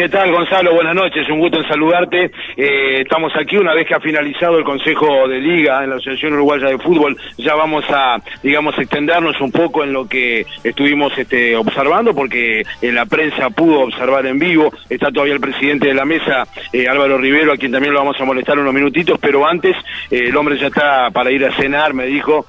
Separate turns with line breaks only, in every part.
¿Qué tal, Gonzalo? Buenas noches, un gusto en saludarte. Eh, estamos aquí una vez que ha finalizado el Consejo de Liga en la Asociación Uruguaya de Fútbol. Ya vamos a, digamos, extendernos un poco en lo que estuvimos este, observando, porque en la prensa pudo observar en vivo. Está todavía el presidente de la mesa, eh, Álvaro Rivero, a quien también lo vamos a molestar unos minutitos, pero antes eh, el hombre ya está para ir a cenar, me dijo,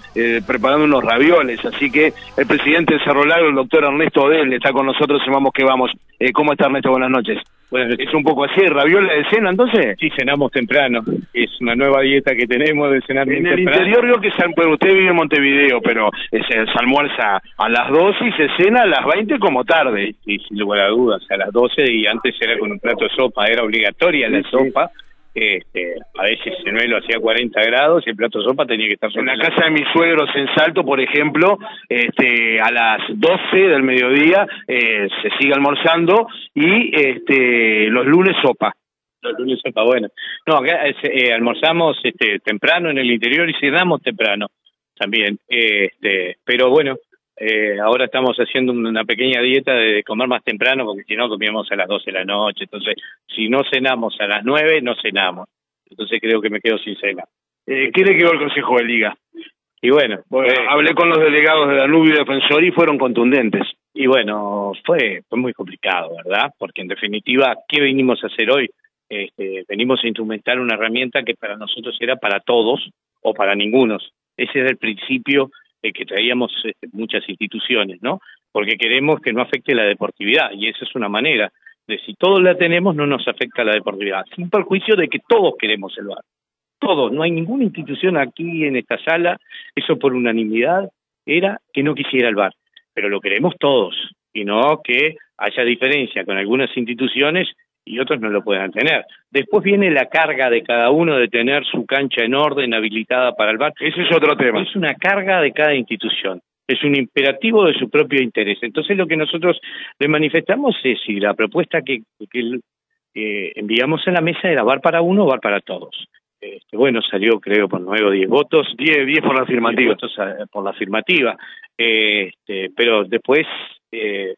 preparando unos ravioles. Así que el presidente de Cerro Largo, el doctor Ernesto Odell, está con nosotros y vamos que vamos. ¿Cómo está Ernesto? Buenas noches.
Es un poco así, raviola de cena entonces.
Sí, cenamos temprano. Es una nueva dieta que tenemos de cenar
En el interior creo que bueno, usted vive en Montevideo, pero se, se, almuerza a las 12 y se cena a las 20 como tarde.
Sí, sin lugar a dudas, a las 12 y antes era con un plato de sopa, era obligatoria la sopa este, a veces el lo hacía 40 grados y el plato de sopa tenía que estar
En la casa de mis suegros en Salto, por ejemplo, este, a las 12 del mediodía eh, se sigue almorzando y este, los lunes sopa.
Los lunes sopa, bueno. No, acá eh, almorzamos este, temprano en el interior y cenamos temprano también. Este, pero bueno, eh, ahora estamos haciendo una pequeña dieta de comer más temprano porque si no comíamos a las 12 de la noche. Entonces, si no cenamos a las 9, no cenamos. Entonces creo que me quedo sin cena.
Eh, ¿Qué le quedó el Consejo de Liga?
Y bueno,
eh, hablé con los delegados de Danubio y Defensor y fueron contundentes.
Y bueno, fue, fue muy complicado, ¿verdad? Porque en definitiva, ¿qué venimos a hacer hoy? Este, venimos a instrumentar una herramienta que para nosotros era para todos o para ningunos. Ese era el principio que traíamos este, muchas instituciones, ¿no? Porque queremos que no afecte la deportividad y esa es una manera de si todos la tenemos no nos afecta la deportividad, sin perjuicio de que todos queremos el VAR. Todos, no hay ninguna institución aquí en esta sala, eso por unanimidad era que no quisiera el VAR, pero lo queremos todos y no que haya diferencia con algunas instituciones y otros no lo puedan tener. Después viene la carga de cada uno de tener su cancha en orden, habilitada para el bar.
Ese es otro tema.
Es una carga de cada institución. Es un imperativo de su propio interés. Entonces lo que nosotros le manifestamos es si la propuesta que, que enviamos a la mesa era bar para uno o bar para todos. Este, bueno, salió creo por nueve o diez votos.
Diez, diez por la afirmativa.
Votos por la afirmativa. Este, pero después eh,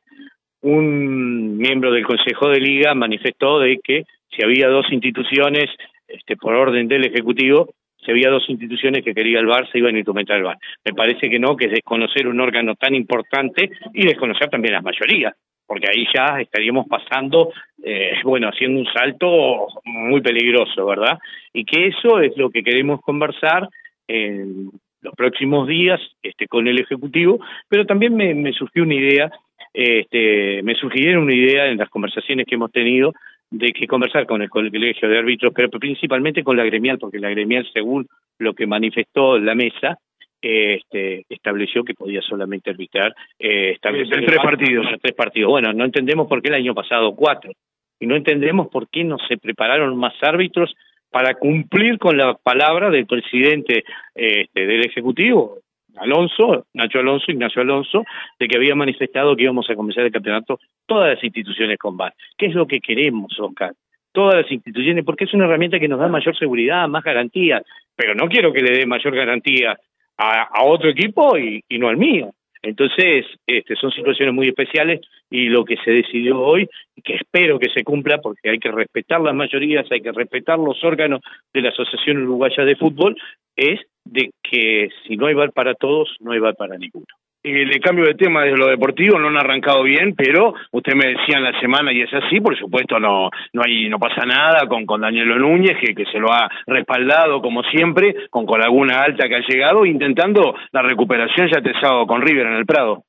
un miembro del Consejo de Liga manifestó de que si había dos instituciones, este, por orden del Ejecutivo, si había dos instituciones que quería el VAR, se iban a instrumentar el VAR. Me parece que no, que es desconocer un órgano tan importante y desconocer también las mayorías, porque ahí ya estaríamos pasando, eh, bueno, haciendo un salto muy peligroso, ¿verdad? Y que eso es lo que queremos conversar en los próximos días este, con el Ejecutivo, pero también me, me surgió una idea este, me sugirieron una idea en las conversaciones que hemos tenido de que conversar con el colegio de árbitros, pero principalmente con la gremial, porque la gremial, según lo que manifestó la mesa, este, estableció que podía solamente arbitrar
eh, establecer tres partidos.
Tres partidos. Bueno, no entendemos por qué el año pasado cuatro y no entendemos por qué no se prepararon más árbitros para cumplir con la palabra del presidente este, del ejecutivo Alonso, Nacho Alonso, Ignacio Alonso, de que había manifestado que íbamos a comenzar el campeonato todas las instituciones con VAR. ¿Qué es lo que queremos, Oscar? Todas las instituciones, porque es una herramienta que nos da mayor seguridad, más garantías, pero no quiero que le dé mayor garantía a, otro equipo y, no al mío. Entonces, este, son situaciones muy especiales y lo que se decidió hoy, que espero que se cumpla, porque hay que respetar las mayorías, hay que respetar los órganos de la Asociación Uruguaya de Fútbol, es de que si no hay bar para todos, no hay bar para ninguno.
El cambio de tema de lo deportivo no han arrancado bien, pero usted me decía en la semana y es así, por supuesto no no hay no pasa nada con con Danielo Núñez que, que se lo ha respaldado como siempre, con con alguna alta que ha llegado intentando la recuperación ya sábado con River en el Prado.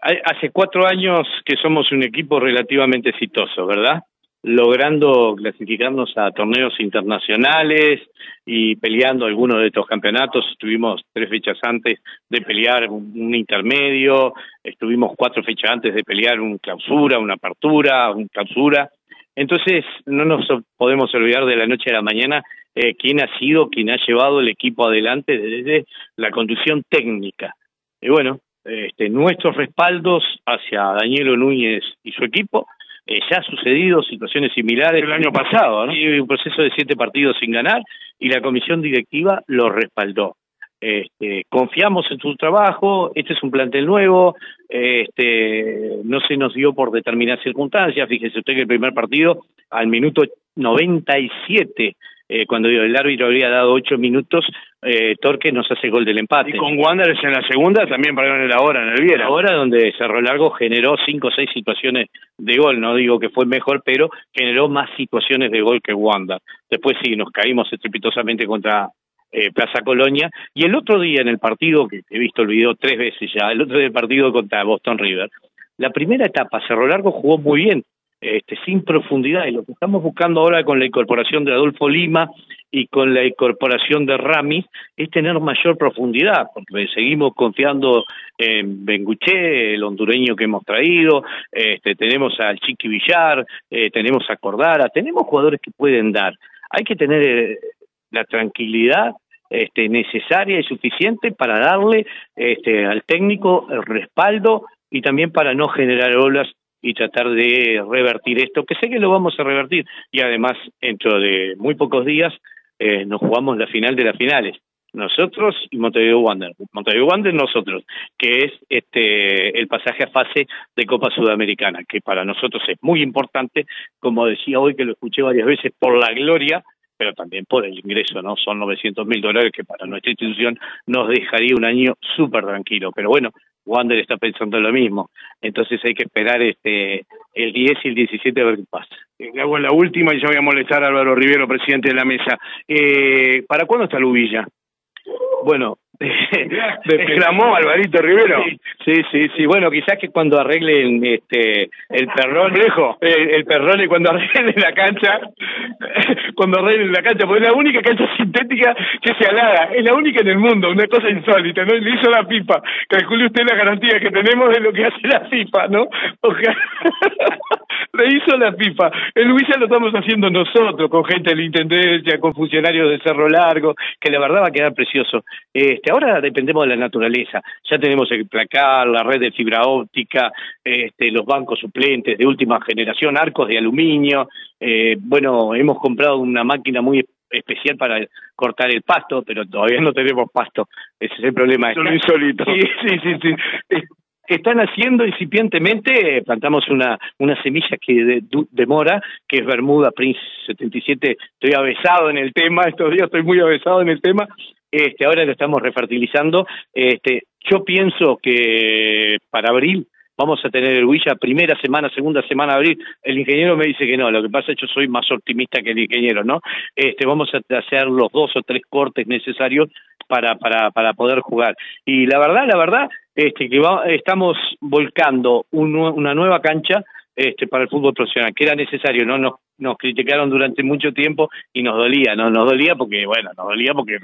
Hace cuatro años que somos un equipo relativamente exitoso, ¿verdad? Logrando clasificarnos a torneos internacionales y peleando algunos de estos campeonatos. Estuvimos tres fechas antes de pelear un, intermedio, estuvimos cuatro fechas antes de pelear un clausura, una apertura, un clausura. Entonces, no nos podemos olvidar de la noche a la mañana eh, quién ha sido, quién ha llevado el equipo adelante desde la conducción técnica. Y bueno, este, nuestros respaldos hacia Danielo Núñez y su equipo eh, ya ha sucedido situaciones similares.
El año pasado, ¿no?
un proceso de siete partidos sin ganar y la comisión directiva lo respaldó. este, confiamos en su trabajo, este es un plantel nuevo, este, no se nos dio por determinadas circunstancias, fíjese usted que el primer partido al minuto 97 eh, cuando el árbitro había dado ocho minutos, eh, Torque nos hace gol del empate.
Y con Wanderers en la segunda también en la hora en el Viera.
Ahora donde Cerro Largo generó cinco o seis situaciones de gol, no digo que fue mejor, pero generó más situaciones de gol que Wander. Después sí, nos caímos estrepitosamente contra eh, Plaza Colonia. Y el otro día en el partido, que he visto el video tres veces ya, el otro día el partido contra Boston River, la primera etapa Cerro Largo jugó muy bien, este, sin profundidad. Y lo que estamos buscando ahora con la incorporación de Adolfo Lima y con la incorporación de Ramis es tener mayor profundidad, porque seguimos confiando en Benguché, el hondureño que hemos traído, este, tenemos al Chiqui Villar, eh, tenemos a Cordara, tenemos jugadores que pueden dar. Hay que tener eh, la tranquilidad este, necesaria y suficiente para darle este, al técnico el respaldo y también para no generar olas y tratar de revertir esto, que sé que lo vamos a revertir. Y además, dentro de muy pocos días, eh, nos jugamos la final de las finales. Nosotros y Montevideo Wander. Montevideo Wander nosotros, que es este el pasaje a fase de Copa Sudamericana, que para nosotros es muy importante, como decía hoy que lo escuché varias veces, por la gloria pero también por el ingreso, ¿no? Son 900 mil dólares que para nuestra institución nos dejaría un año súper tranquilo. Pero bueno, Wander está pensando lo mismo. Entonces hay que esperar este el 10 y el 17 a ver qué pasa.
Le hago la última y ya voy a molestar a Álvaro Rivero, presidente de la mesa. Eh, ¿Para cuándo está Lubilla?
Bueno,
exclamó Alvarito Rivero.
Sí, sí, sí. Bueno, quizás que cuando arreglen este el perrón,
lejos,
el, perrón y cuando arreglen la cancha, cuando arreglen la cancha, porque es la única cancha sintética que se halaga, es la única en el mundo, una cosa insólita, ¿no? Le hizo la pipa. Calcule usted la garantía que tenemos de lo que hace la pipa, ¿no? le hizo la pipa. El Luisa lo estamos haciendo nosotros, con gente de la Intendencia, con funcionarios de Cerro Largo, que la verdad va a quedar precioso. Este, ahora dependemos de la naturaleza. Ya tenemos el placar, la red de fibra óptica, este, los bancos suplentes de última generación, arcos de aluminio. Eh, bueno, hemos comprado una máquina muy especial para cortar el pasto, pero todavía no tenemos pasto. Ese es el problema.
Solo insólito.
Sí, sí, sí. sí están haciendo incipientemente, plantamos una, una semilla que demora, que es Bermuda Prince 77, estoy avesado en el tema, estos días estoy muy avesado en el tema, este, ahora lo estamos refertilizando, este, yo pienso que para abril vamos a tener el Huilla primera semana, segunda semana abril. El ingeniero me dice que no, lo que pasa es que yo soy más optimista que el ingeniero, ¿no? Este, vamos a hacer los dos o tres cortes necesarios para, para, para poder jugar. Y la verdad, la verdad, este, que estamos volcando una nueva cancha este, para el fútbol profesional, que era necesario, no nos, nos criticaron durante mucho tiempo y nos dolía, no nos dolía porque, bueno, nos dolía porque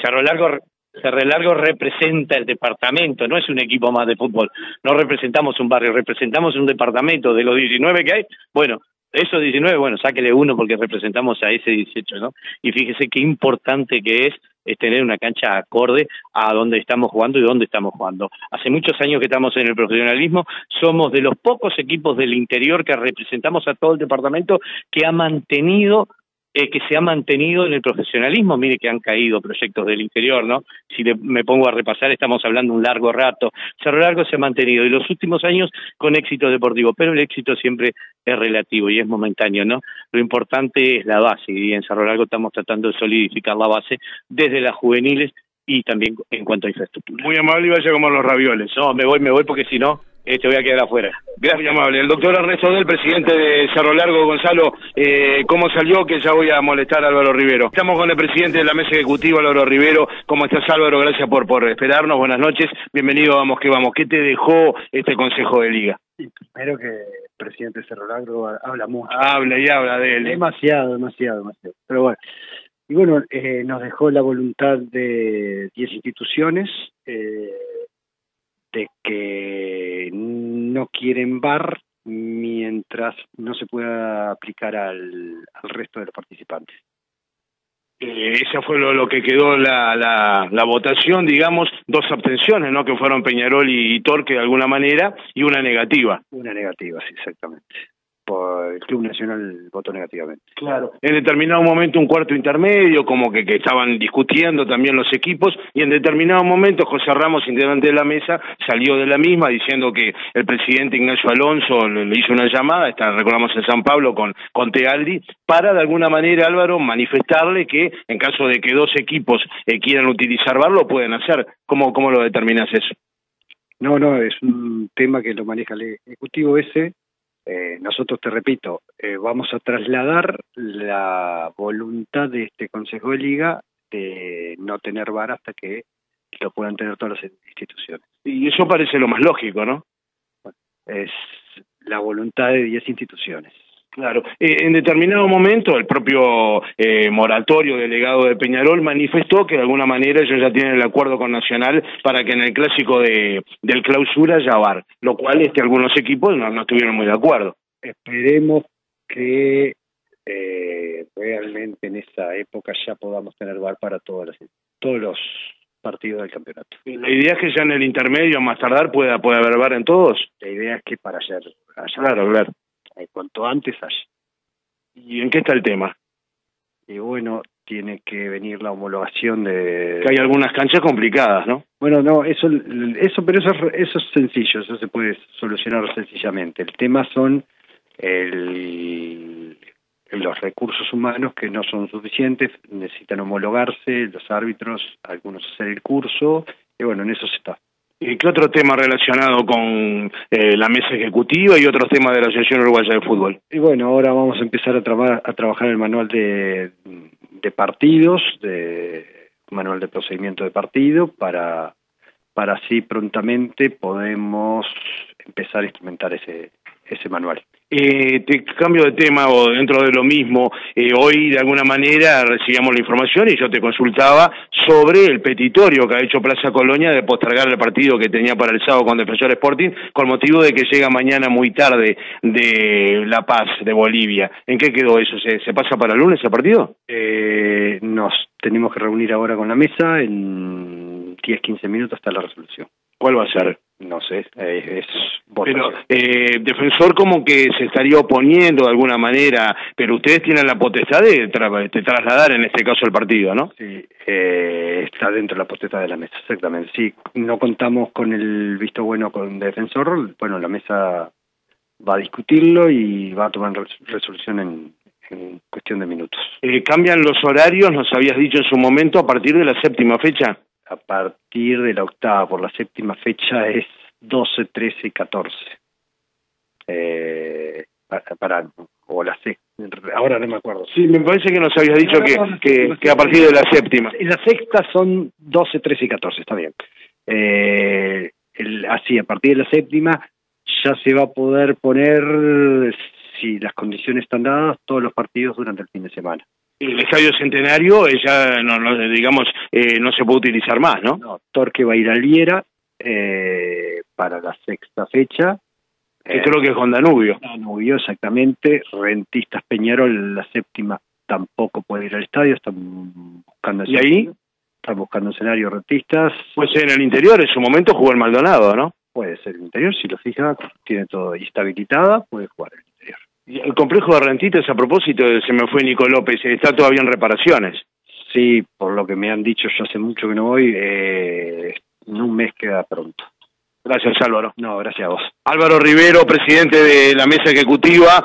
Cerro Largo Cerro Largo representa el departamento, no es un equipo más de fútbol, no representamos un barrio, representamos un departamento de los 19 que hay, bueno, esos 19, bueno, sáquele uno porque representamos a ese 18, ¿no? Y fíjese qué importante que es es tener una cancha acorde a dónde estamos jugando y dónde estamos jugando. Hace muchos años que estamos en el profesionalismo, somos de los pocos equipos del interior que representamos a todo el departamento que ha mantenido eh, que se ha mantenido en el profesionalismo. Mire que han caído proyectos del interior, ¿no? Si me pongo a repasar, estamos hablando un largo rato. Cerro Largo se ha mantenido y los últimos años con éxito deportivo, pero el éxito siempre es relativo y es momentáneo, ¿no? Lo importante es la base y en Cerro Largo estamos tratando de solidificar la base desde las juveniles y también en cuanto a infraestructura.
Muy amable y vaya como los ravioles.
No, me voy, me voy porque si no, este voy a quedar afuera.
Gracias, amable. El doctor Ernesto del presidente de Cerro Largo, Gonzalo, eh, ¿cómo salió? Que ya voy a molestar a Álvaro Rivero. Estamos con el presidente de la mesa ejecutiva, Álvaro Rivero. ¿Cómo estás, Álvaro? Gracias por, por esperarnos. Buenas noches. Bienvenido, vamos que vamos. ¿Qué te dejó este Consejo de Liga?
primero que el presidente de Cerro Largo habla mucho.
Habla y habla de él.
Demasiado, demasiado, demasiado. Pero bueno. Y bueno, eh, nos dejó la voluntad de 10 instituciones. Eh, de que no quieren bar mientras no se pueda aplicar al, resto de los participantes.
Eh, esa fue lo, que quedó la, la, votación, digamos, dos abstenciones, ¿no? Que fueron Peñarol y, Torque de alguna manera, y una negativa.
Una negativa, sí, exactamente. El Club Nacional votó negativamente.
Claro. En determinado momento un cuarto intermedio, como que, que estaban discutiendo también los equipos, y en determinado momento José Ramos, integrante de la mesa, salió de la misma diciendo que el presidente Ignacio Alonso le, hizo una llamada, está, recordamos en San Pablo con, con Tealdi, para de alguna manera, Álvaro, manifestarle que en caso de que dos equipos eh, quieran utilizar VAR, lo pueden hacer. ¿Cómo, ¿Cómo lo determinas eso?
No, no, es un tema que lo maneja el Ejecutivo ese. Eh, nosotros, te repito, eh, vamos a trasladar la voluntad de este Consejo de Liga de no tener VAR hasta que lo puedan tener todas las instituciones.
Y eso parece lo más lógico, ¿no?
es la voluntad de 10 instituciones.
Claro, eh, en determinado momento el propio eh, moratorio delegado de Peñarol manifestó que de alguna manera ellos ya tienen el acuerdo con Nacional para que en el clásico de, del clausura ya bar, lo cual este, algunos equipos no, no estuvieron muy de acuerdo.
Esperemos que eh, realmente en esa época ya podamos tener bar para todos los, todos los partidos del campeonato.
La idea es que ya en el intermedio, más tardar, pueda, pueda haber bar en todos.
La idea es que para ayer,
claro, claro.
Eh, cuanto antes haya.
¿Y en qué está el tema?
Y bueno, tiene que venir la homologación de...
Que hay algunas canchas complicadas, ¿no?
Bueno, no, eso, eso pero eso, eso es sencillo, eso se puede solucionar sencillamente. El tema son el, los recursos humanos que no son suficientes, necesitan homologarse, los árbitros, algunos hacer el curso, y bueno, en eso se está.
¿Y qué otro tema relacionado con eh, la mesa ejecutiva y otros temas de la Asociación Uruguaya de Fútbol?
Y bueno, ahora vamos a empezar a, a trabajar el manual de, de partidos, de manual de procedimiento de partido, para, para así prontamente podemos empezar a instrumentar ese, ese manual.
Eh, te cambio de tema o dentro de lo mismo, eh, hoy de alguna manera recibíamos la información y yo te consultaba sobre el petitorio que ha hecho Plaza Colonia de postergar el partido que tenía para el sábado con Defensor Sporting con motivo de que llega mañana muy tarde de La Paz, de Bolivia. ¿En qué quedó eso? ¿Se, pasa para el lunes el partido?
Eh, nos tenemos que reunir ahora con la mesa en 10-15 minutos hasta la resolución.
¿Cuál va a ser?
No sé, es
pero eh, defensor como que se estaría oponiendo de alguna manera, pero ustedes tienen la potestad de, trasladar en este caso el partido, ¿no?
Sí, eh, está dentro de la potestad de la mesa, exactamente. Sí, no contamos con el visto bueno con defensor, bueno, la mesa va a discutirlo y va a tomar resolución en, en cuestión de minutos.
Eh, ¿Cambian los horarios, nos habías dicho en su momento, a partir de la séptima fecha?
A partir de la octava, por la séptima fecha es 12, 13 y 14. Eh, para, o la C, ahora no me acuerdo.
Sí, me parece que nos habías dicho que, que, a partir de la séptima.
Y la sexta son 12, 13 y 14, está bien. Eh, el, así, a partir de la séptima ya se va a poder poner, si las condiciones están dadas, todos los partidos durante el fin de semana.
El Estadio Centenario ya, no, no digamos, eh, no se puede utilizar más, ¿no?
No, Torque va a ir al Viera, eh, para la sexta fecha.
Que creo que es con Danubio.
Danubio, exactamente. Rentistas Peñarol, la séptima, tampoco puede ir al estadio, están buscando...
¿Y ahí?
Están buscando escenario rentistas.
Puede ser en el interior, en su momento jugó el Maldonado, ¿no?
Puede ser el interior, si lo fija, tiene todo y está habilitada, puede jugar el
el complejo de rentistas, a propósito, se me fue Nico López, está todavía en reparaciones.
Sí, por lo que me han dicho, yo hace mucho que no voy, eh, en un mes queda pronto.
Gracias Álvaro.
No, gracias a vos.
Álvaro Rivero, presidente de la mesa ejecutiva.